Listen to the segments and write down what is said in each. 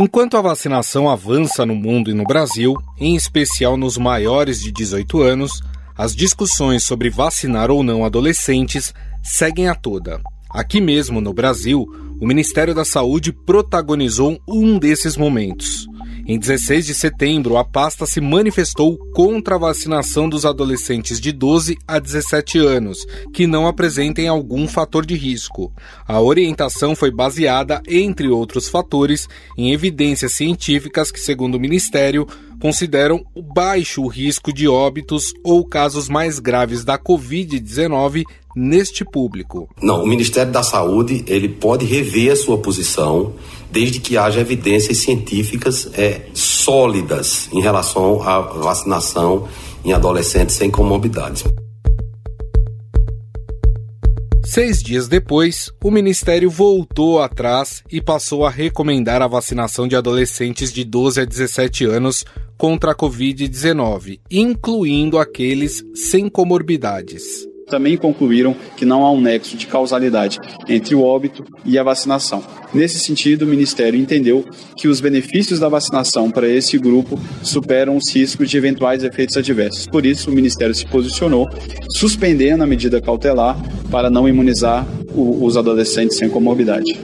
Enquanto a vacinação avança no mundo e no Brasil, em especial nos maiores de 18 anos, as discussões sobre vacinar ou não adolescentes seguem a toda. Aqui mesmo no Brasil, o Ministério da Saúde protagonizou um desses momentos. Em 16 de setembro, a pasta se manifestou contra a vacinação dos adolescentes de 12 a 17 anos, que não apresentem algum fator de risco. A orientação foi baseada, entre outros fatores, em evidências científicas que, segundo o Ministério, consideram baixo o risco de óbitos ou casos mais graves da Covid-19 neste público. Não, o Ministério da Saúde ele pode rever a sua posição desde que haja evidências científicas é, sólidas em relação à vacinação em adolescentes sem comorbidades. Seis dias depois, o Ministério voltou atrás e passou a recomendar a vacinação de adolescentes de 12 a 17 anos contra a Covid-19, incluindo aqueles sem comorbidades também concluíram que não há um nexo de causalidade entre o óbito e a vacinação. Nesse sentido, o Ministério entendeu que os benefícios da vacinação para esse grupo superam os riscos de eventuais efeitos adversos. Por isso, o Ministério se posicionou, suspendendo a medida cautelar para não imunizar os adolescentes sem comorbidade.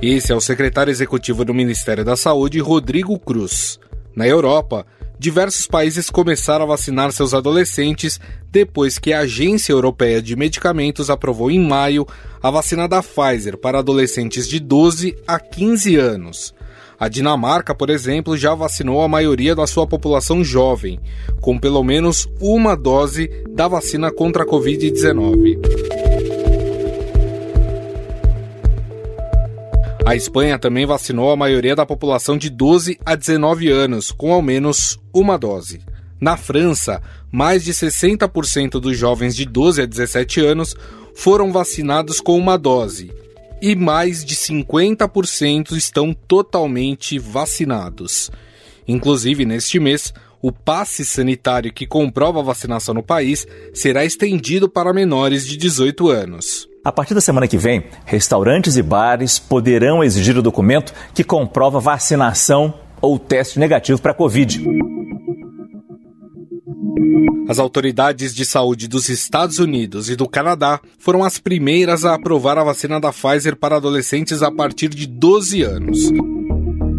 Esse é o secretário executivo do Ministério da Saúde, Rodrigo Cruz. Na Europa, diversos países começaram a vacinar seus adolescentes depois que a Agência Europeia de Medicamentos aprovou em maio a vacina da Pfizer para adolescentes de 12 a 15 anos. A Dinamarca, por exemplo, já vacinou a maioria da sua população jovem, com pelo menos uma dose da vacina contra a Covid-19. A Espanha também vacinou a maioria da população de 12 a 19 anos, com ao menos uma dose. Na França, mais de 60% dos jovens de 12 a 17 anos foram vacinados com uma dose e mais de 50% estão totalmente vacinados. Inclusive, neste mês, o passe sanitário que comprova a vacinação no país será estendido para menores de 18 anos. A partir da semana que vem, restaurantes e bares poderão exigir o documento que comprova vacinação ou teste negativo para a Covid. As autoridades de saúde dos Estados Unidos e do Canadá foram as primeiras a aprovar a vacina da Pfizer para adolescentes a partir de 12 anos.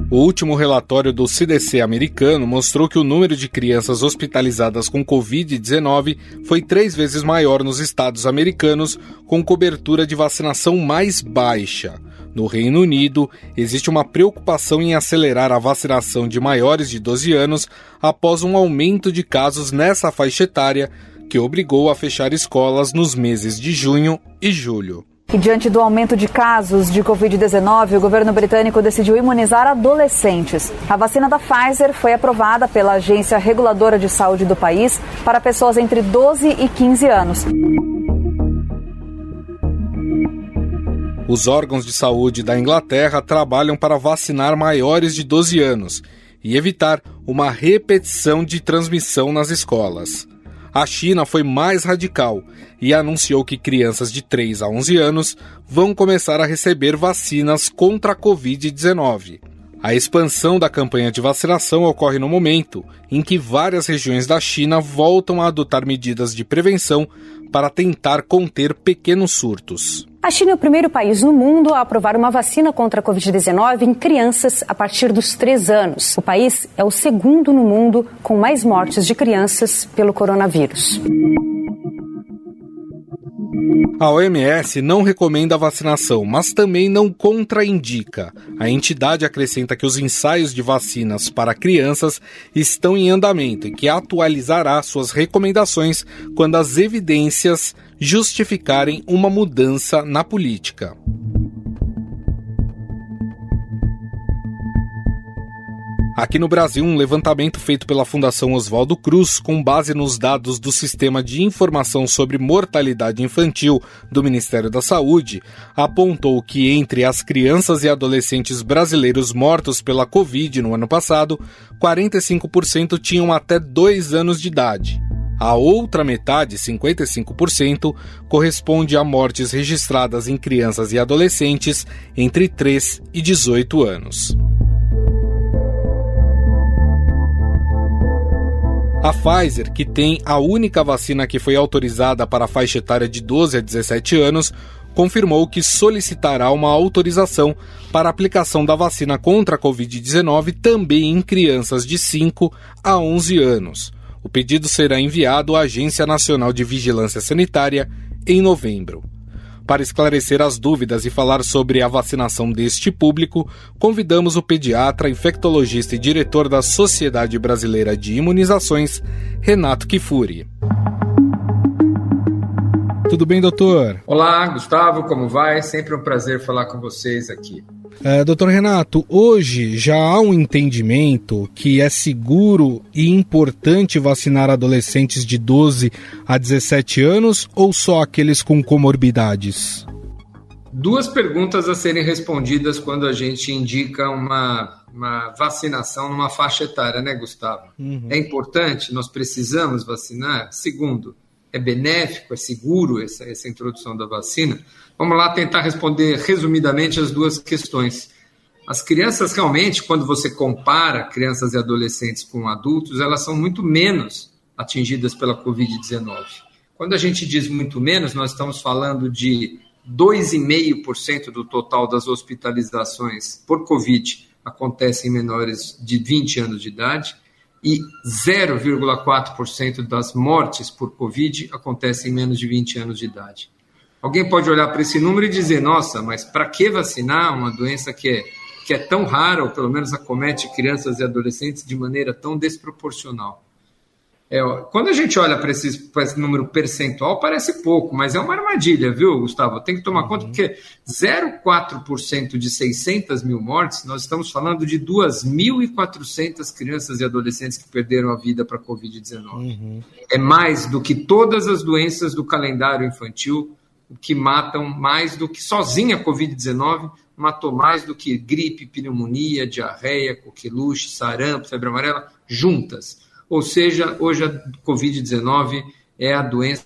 O último relatório do CDC americano mostrou que o número de crianças hospitalizadas com Covid-19 foi três vezes maior nos estados americanos, com cobertura de vacinação mais baixa. No Reino Unido, existe uma preocupação em acelerar a vacinação de maiores de 12 anos após um aumento de casos nessa faixa etária, que obrigou a fechar escolas nos meses de junho e julho. E diante do aumento de casos de Covid-19, o governo britânico decidiu imunizar adolescentes. A vacina da Pfizer foi aprovada pela Agência Reguladora de Saúde do país para pessoas entre 12 e 15 anos. Os órgãos de saúde da Inglaterra trabalham para vacinar maiores de 12 anos e evitar uma repetição de transmissão nas escolas. A China foi mais radical e anunciou que crianças de 3 a 11 anos vão começar a receber vacinas contra a Covid-19. A expansão da campanha de vacinação ocorre no momento em que várias regiões da China voltam a adotar medidas de prevenção para tentar conter pequenos surtos. A China é o primeiro país no mundo a aprovar uma vacina contra a Covid-19 em crianças a partir dos 3 anos. O país é o segundo no mundo com mais mortes de crianças pelo coronavírus. A OMS não recomenda a vacinação, mas também não contraindica. A entidade acrescenta que os ensaios de vacinas para crianças estão em andamento e que atualizará suas recomendações quando as evidências justificarem uma mudança na política. Aqui no Brasil, um levantamento feito pela Fundação Oswaldo Cruz, com base nos dados do Sistema de Informação sobre Mortalidade Infantil do Ministério da Saúde, apontou que entre as crianças e adolescentes brasileiros mortos pela Covid no ano passado, 45% tinham até dois anos de idade. A outra metade, 55%, corresponde a mortes registradas em crianças e adolescentes entre 3 e 18 anos. A Pfizer, que tem a única vacina que foi autorizada para a faixa etária de 12 a 17 anos, confirmou que solicitará uma autorização para aplicação da vacina contra a Covid-19 também em crianças de 5 a 11 anos. O pedido será enviado à Agência Nacional de Vigilância Sanitária em novembro. Para esclarecer as dúvidas e falar sobre a vacinação deste público, convidamos o pediatra, infectologista e diretor da Sociedade Brasileira de Imunizações, Renato Kifuri. Tudo bem, doutor? Olá, Gustavo, como vai? Sempre um prazer falar com vocês aqui. É, doutor Renato, hoje já há um entendimento que é seguro e importante vacinar adolescentes de 12 a 17 anos ou só aqueles com comorbidades? Duas perguntas a serem respondidas quando a gente indica uma, uma vacinação numa faixa etária, né, Gustavo? Uhum. É importante, nós precisamos vacinar? Segundo, é benéfico, é seguro essa, essa introdução da vacina? Vamos lá tentar responder resumidamente as duas questões. As crianças realmente, quando você compara crianças e adolescentes com adultos, elas são muito menos atingidas pela Covid-19. Quando a gente diz muito menos, nós estamos falando de 2,5% do total das hospitalizações por Covid acontecem em menores de 20 anos de idade e 0,4% das mortes por Covid acontecem em menos de 20 anos de idade. Alguém pode olhar para esse número e dizer: nossa, mas para que vacinar uma doença que é, que é tão rara, ou pelo menos acomete crianças e adolescentes de maneira tão desproporcional? É, quando a gente olha para esse, esse, número percentual, parece pouco, mas é uma armadilha, viu, Gustavo? Tem que tomar uhum. conta, porque 0,4% de 600 mil mortes, nós estamos falando de 2.400 crianças e adolescentes que perderam a vida para a Covid-19. Uhum. É mais do que todas as doenças do calendário infantil, que matam mais do que sozinha a Covid-19, matou mais do que gripe, pneumonia, diarreia, coqueluche, sarampo, febre amarela, juntas. Ou seja, hoje a Covid-19 é a doença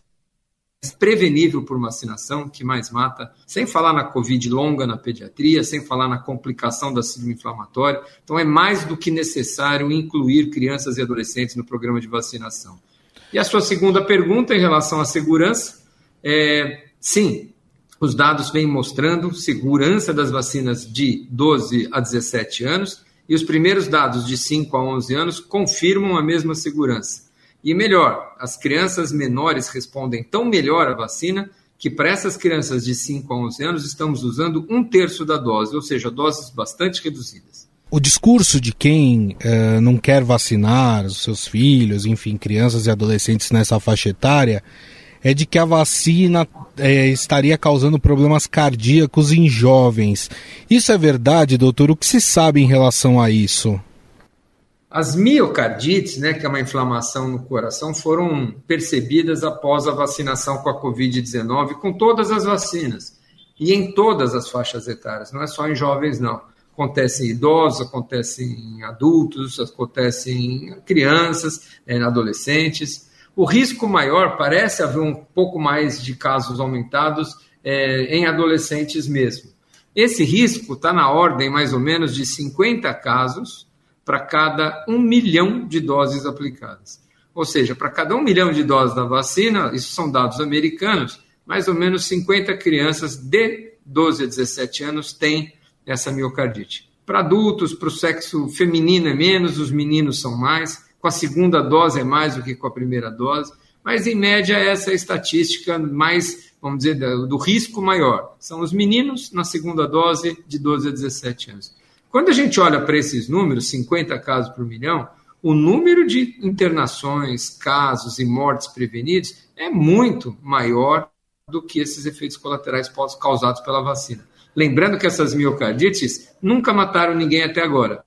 prevenível por vacinação que mais mata, sem falar na Covid longa na pediatria, sem falar na complicação da síndrome inflamatória. Então, é mais do que necessário incluir crianças e adolescentes no programa de vacinação. E a sua segunda pergunta em relação à segurança, é, sim, os dados vêm mostrando segurança das vacinas de 12 a 17 anos e os primeiros dados de 5 a 11 anos confirmam a mesma segurança. E melhor, as crianças menores respondem tão melhor à vacina que para essas crianças de 5 a 11 anos estamos usando um terço da dose, ou seja, doses bastante reduzidas. O discurso de quem uh, não quer vacinar os seus filhos, enfim, crianças e adolescentes nessa faixa etária, é de que a vacina é, estaria causando problemas cardíacos em jovens. Isso é verdade, doutor? O que se sabe em relação a isso? As miocardites, né, que é uma inflamação no coração, foram percebidas após a vacinação com a Covid-19, com todas as vacinas e em todas as faixas etárias, não é só em jovens, não. Acontece em idosos, acontece em adultos, acontece em crianças, em adolescentes. O risco maior parece haver um pouco mais de casos aumentados é, em adolescentes mesmo. Esse risco está na ordem mais ou menos de 50 casos para cada um milhão de doses aplicadas. Ou seja, para cada um milhão de doses da vacina, isso são dados americanos, mais ou menos 50 crianças de 12 a 17 anos têm essa miocardite. Para adultos, para o sexo feminino é menos, os meninos são mais com a segunda dose é mais do que com a primeira dose, mas em média essa é a estatística mais, vamos dizer, do risco maior. São os meninos na segunda dose de 12 a 17 anos. Quando a gente olha para esses números, 50 casos por milhão, o número de internações, casos e mortes prevenidos é muito maior do que esses efeitos colaterais causados pela vacina. Lembrando que essas miocardites nunca mataram ninguém até agora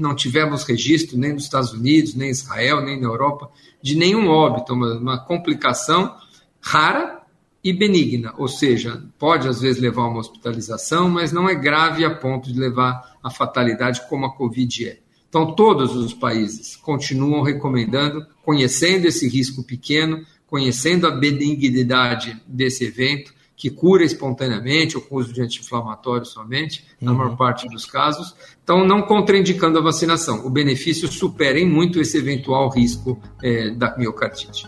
não tivemos registro nem nos Estados Unidos, nem em Israel, nem na Europa, de nenhum óbito, uma, uma complicação rara e benigna, ou seja, pode às vezes levar a uma hospitalização, mas não é grave a ponto de levar a fatalidade como a Covid é. Então, todos os países continuam recomendando, conhecendo esse risco pequeno, conhecendo a benignidade desse evento, que cura espontaneamente ou com uso de anti-inflamatório somente, na maior uhum. parte dos casos. Então, não contraindicando a vacinação. O benefício supera em muito esse eventual risco é, da miocardite.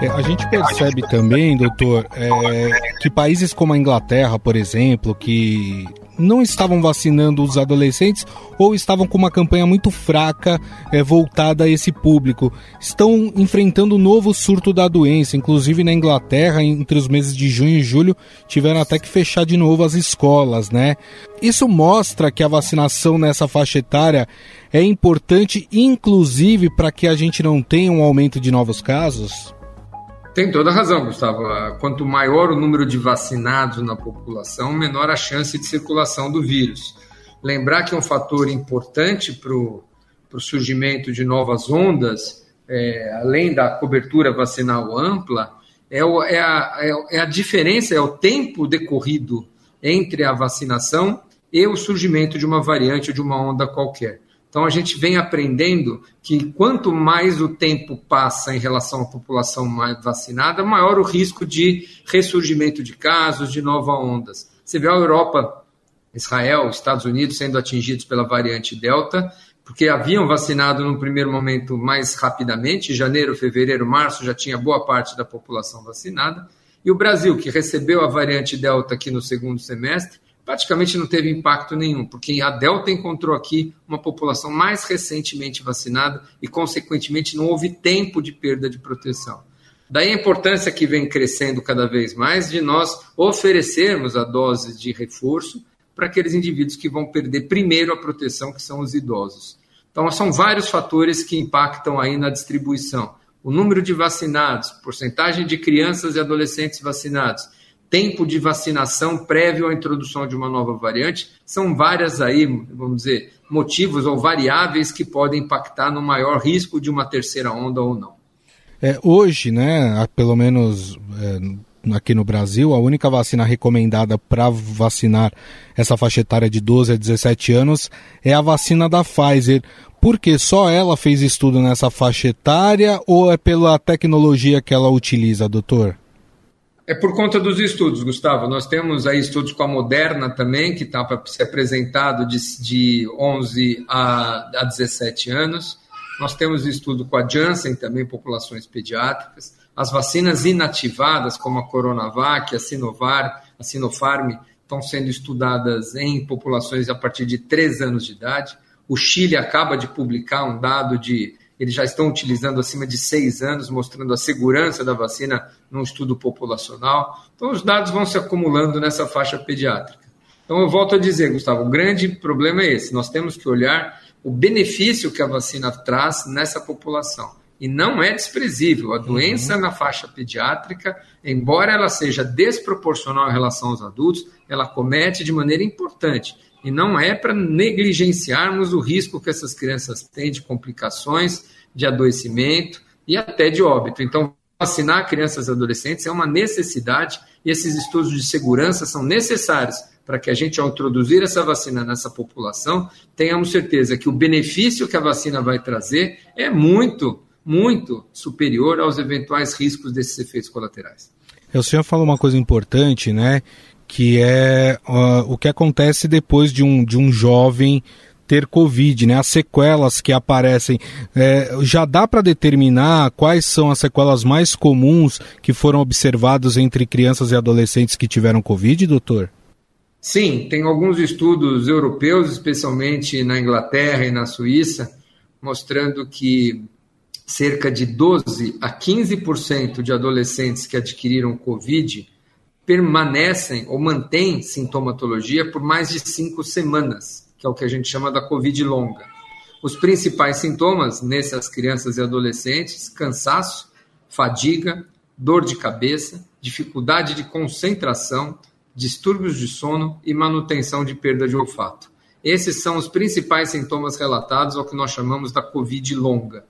É, a gente percebe também, doutor, é, que países como a Inglaterra, por exemplo, que não estavam vacinando os adolescentes ou estavam com uma campanha muito fraca é, voltada a esse público. Estão enfrentando um novo surto da doença, inclusive na Inglaterra, entre os meses de junho e julho, tiveram até que fechar de novo as escolas, né? Isso mostra que a vacinação nessa faixa etária é importante, inclusive para que a gente não tenha um aumento de novos casos? Tem toda a razão, Gustavo. Quanto maior o número de vacinados na população, menor a chance de circulação do vírus. Lembrar que um fator importante para o surgimento de novas ondas, é, além da cobertura vacinal ampla, é, o, é, a, é, é a diferença, é o tempo decorrido entre a vacinação e o surgimento de uma variante ou de uma onda qualquer. Então a gente vem aprendendo que quanto mais o tempo passa em relação à população mais vacinada, maior o risco de ressurgimento de casos, de novas ondas. Você vê a Europa, Israel, Estados Unidos sendo atingidos pela variante Delta, porque haviam vacinado no primeiro momento mais rapidamente, janeiro, fevereiro, março já tinha boa parte da população vacinada, e o Brasil, que recebeu a variante Delta aqui no segundo semestre, praticamente não teve impacto nenhum, porque a Delta encontrou aqui uma população mais recentemente vacinada e, consequentemente, não houve tempo de perda de proteção. Daí a importância que vem crescendo cada vez mais de nós oferecermos a dose de reforço para aqueles indivíduos que vão perder primeiro a proteção, que são os idosos. Então, são vários fatores que impactam aí na distribuição. O número de vacinados, porcentagem de crianças e adolescentes vacinados, tempo de vacinação prévio à introdução de uma nova variante, são várias aí, vamos dizer, motivos ou variáveis que podem impactar no maior risco de uma terceira onda ou não. É, hoje, né, pelo menos é, aqui no Brasil, a única vacina recomendada para vacinar essa faixa etária de 12 a 17 anos é a vacina da Pfizer. Porque só ela fez estudo nessa faixa etária ou é pela tecnologia que ela utiliza, doutor? É por conta dos estudos, Gustavo. Nós temos aí estudos com a Moderna também, que está para ser apresentado de, de 11 a, a 17 anos. Nós temos estudo com a Janssen também, populações pediátricas. As vacinas inativadas, como a Coronavac, a Sinovar, a Sinopharm, estão sendo estudadas em populações a partir de 3 anos de idade. O Chile acaba de publicar um dado de eles já estão utilizando acima de seis anos, mostrando a segurança da vacina num estudo populacional. Então, os dados vão se acumulando nessa faixa pediátrica. Então, eu volto a dizer, Gustavo, o grande problema é esse: nós temos que olhar o benefício que a vacina traz nessa população. E não é desprezível. A doença uhum. na faixa pediátrica, embora ela seja desproporcional em relação aos adultos, ela comete de maneira importante e não é para negligenciarmos o risco que essas crianças têm de complicações, de adoecimento e até de óbito. Então, vacinar crianças e adolescentes é uma necessidade e esses estudos de segurança são necessários para que a gente, ao introduzir essa vacina nessa população, tenhamos certeza que o benefício que a vacina vai trazer é muito, muito superior aos eventuais riscos desses efeitos colaterais. O senhor falou uma coisa importante, né? Que é uh, o que acontece depois de um, de um jovem ter Covid, né? As sequelas que aparecem. É, já dá para determinar quais são as sequelas mais comuns que foram observadas entre crianças e adolescentes que tiveram Covid, doutor? Sim, tem alguns estudos europeus, especialmente na Inglaterra e na Suíça, mostrando que cerca de 12 a 15% de adolescentes que adquiriram Covid permanecem ou mantêm sintomatologia por mais de cinco semanas, que é o que a gente chama da Covid longa. Os principais sintomas nessas crianças e adolescentes: cansaço, fadiga, dor de cabeça, dificuldade de concentração, distúrbios de sono e manutenção de perda de olfato. Esses são os principais sintomas relatados ao que nós chamamos da Covid longa.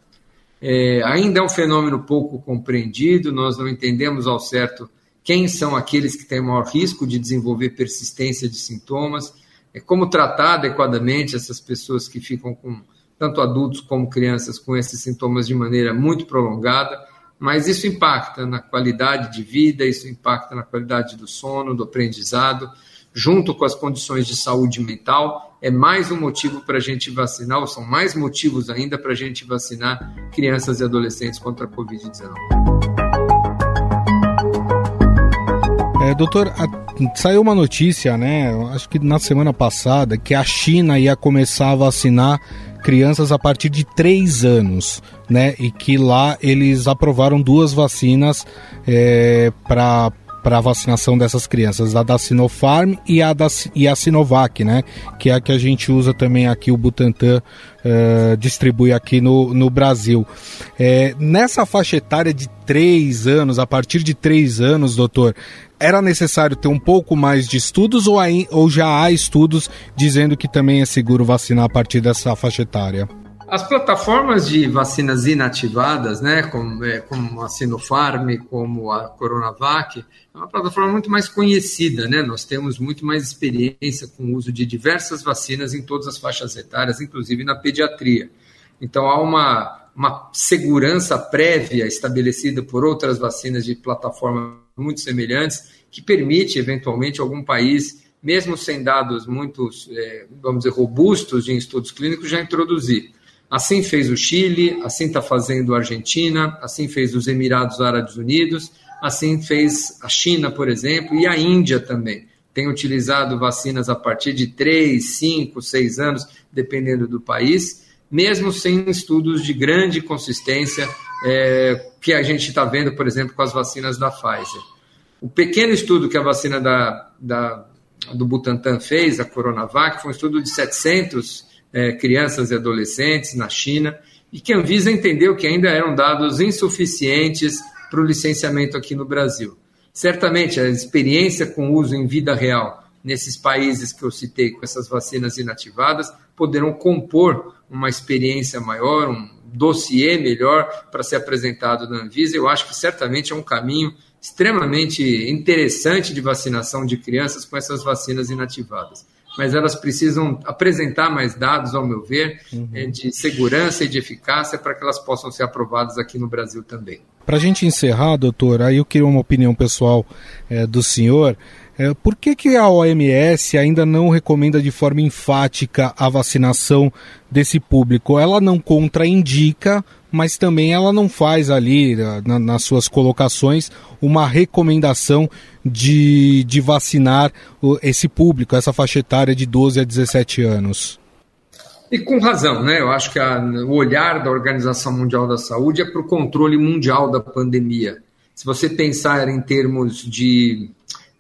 É, ainda é um fenômeno pouco compreendido, nós não entendemos ao certo quem são aqueles que têm maior risco de desenvolver persistência de sintomas. é como tratar adequadamente essas pessoas que ficam com tanto adultos como crianças com esses sintomas de maneira muito prolongada, mas isso impacta na qualidade de vida, isso impacta na qualidade do sono, do aprendizado, junto com as condições de saúde mental, é mais um motivo para a gente vacinar, ou são mais motivos ainda para a gente vacinar crianças e adolescentes contra a Covid-19. É, doutor, a, saiu uma notícia, né? Acho que na semana passada, que a China ia começar a vacinar crianças a partir de 3 anos, né? E que lá eles aprovaram duas vacinas é, para para a vacinação dessas crianças, a da Sinopharm e a, da, e a Sinovac, né? Que é a que a gente usa também aqui, o Butantan uh, distribui aqui no, no Brasil. É, nessa faixa etária de três anos, a partir de três anos, doutor, era necessário ter um pouco mais de estudos ou, aí, ou já há estudos dizendo que também é seguro vacinar a partir dessa faixa etária? As plataformas de vacinas inativadas, né, como, é, como a Sinopharm, como a Coronavac, é uma plataforma muito mais conhecida, né? Nós temos muito mais experiência com o uso de diversas vacinas em todas as faixas etárias, inclusive na pediatria. Então há uma, uma segurança prévia estabelecida por outras vacinas de plataforma muito semelhantes que permite eventualmente algum país, mesmo sem dados muito, é, vamos dizer, robustos em estudos clínicos, já introduzir. Assim fez o Chile, assim está fazendo a Argentina, assim fez os Emirados Árabes Unidos, assim fez a China, por exemplo, e a Índia também. Tem utilizado vacinas a partir de 3, 5, 6 anos, dependendo do país, mesmo sem estudos de grande consistência é, que a gente está vendo, por exemplo, com as vacinas da Pfizer. O pequeno estudo que a vacina da, da do Butantan fez, a Coronavac, foi um estudo de 700 é, crianças e adolescentes na China, e que a Anvisa entendeu que ainda eram dados insuficientes para o licenciamento aqui no Brasil. Certamente, a experiência com uso em vida real nesses países que eu citei com essas vacinas inativadas poderão compor uma experiência maior, um dossiê melhor para ser apresentado na Anvisa. Eu acho que certamente é um caminho extremamente interessante de vacinação de crianças com essas vacinas inativadas mas elas precisam apresentar mais dados, ao meu ver, uhum. Eh, de segurança e de eficácia para que elas possam ser aprovadas aqui no Brasil também. Para a gente encerrar, doutor, aí eu queria uma opinião pessoal é, do senhor. É, por que, que a OMS ainda não recomenda de forma enfática a vacinação desse público? Ela não contraindica, mas também ela não faz ali, na, nas suas colocações, uma recomendação de, de vacinar esse público, essa faixa etária de 12 a 17 anos. E com razão, né? Eu acho que a, o olhar da Organização Mundial da Saúde é para o controle mundial da pandemia. Se você pensar em termos de,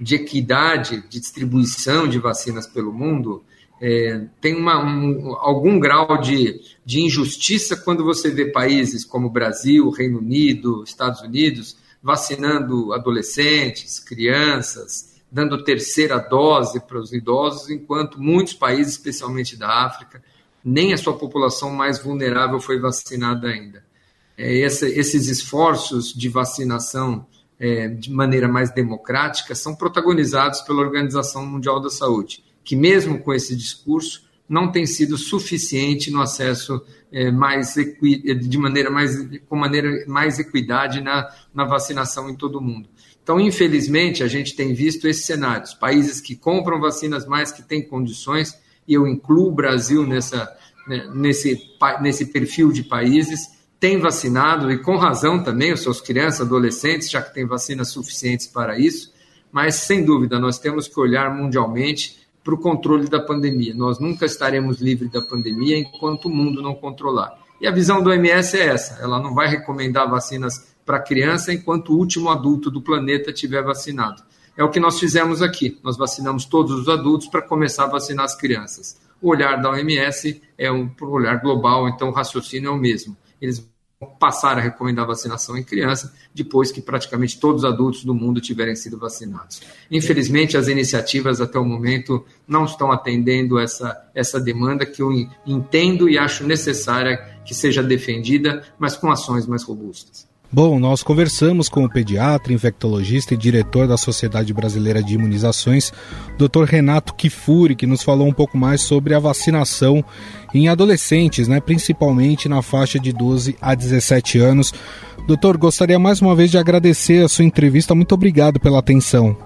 de equidade, de distribuição de vacinas pelo mundo, é, tem uma, um, algum grau de, de injustiça quando você vê países como Brasil, Reino Unido, Estados Unidos vacinando adolescentes, crianças, dando terceira dose para os idosos, enquanto muitos países, especialmente da África, nem a sua população mais vulnerável foi vacinada ainda. É, esse, esses esforços de vacinação é, de maneira mais democrática são protagonizados pela Organização Mundial da Saúde que mesmo com esse discurso não tem sido suficiente no acesso é, mais de maneira mais com maneira mais equidade na, na vacinação em todo o mundo. Então, infelizmente, a gente tem visto esses cenários, países que compram vacinas mais que têm condições, e eu incluo o Brasil nessa, né, nesse, nesse perfil de países, têm vacinado, e com razão também, os seus crianças, adolescentes, já que têm vacinas suficientes para isso, mas, sem dúvida, nós temos que olhar mundialmente para o controle da pandemia. Nós nunca estaremos livres da pandemia enquanto o mundo não controlar. E a visão do OMS é essa: ela não vai recomendar vacinas para criança enquanto o último adulto do planeta tiver vacinado. É o que nós fizemos aqui. Nós vacinamos todos os adultos para começar a vacinar as crianças. O olhar da OMS é um olhar global, então o raciocínio é o mesmo. Eles passar a recomendar vacinação em criança depois que praticamente todos os adultos do mundo tiverem sido vacinados. Infelizmente, as iniciativas até o momento não estão atendendo essa, essa demanda que eu entendo e acho necessária que seja defendida, mas com ações mais robustas. Bom, nós conversamos com o pediatra, infectologista e diretor da Sociedade Brasileira de Imunizações, Dr. Renato Kifuri, que nos falou um pouco mais sobre a vacinação em adolescentes, né, principalmente na faixa de 12 a 17 anos. Doutor, gostaria mais uma vez de agradecer a sua entrevista. Muito obrigado pela atenção.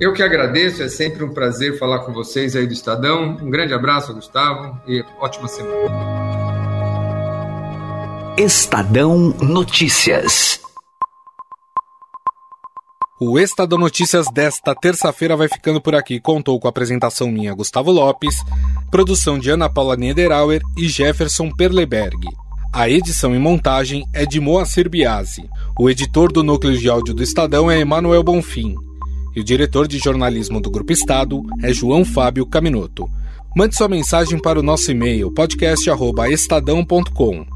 Eu que agradeço, é sempre um prazer falar com vocês aí do Estadão. Um grande abraço, Gustavo, e ótima semana. Estadão Notícias. O Estadão Notícias desta terça-feira vai ficando por aqui. Contou com a apresentação minha, Gustavo Lopes, produção de Ana Paula Niederauer e Jefferson Perleberg. A edição e montagem é de Moacir Biasi. O editor do núcleo de áudio do Estadão é Emanuel Bonfim. E o diretor de jornalismo do Grupo Estado é João Fábio Caminoto. Mande sua mensagem para o nosso e-mail podcast@estadão.com.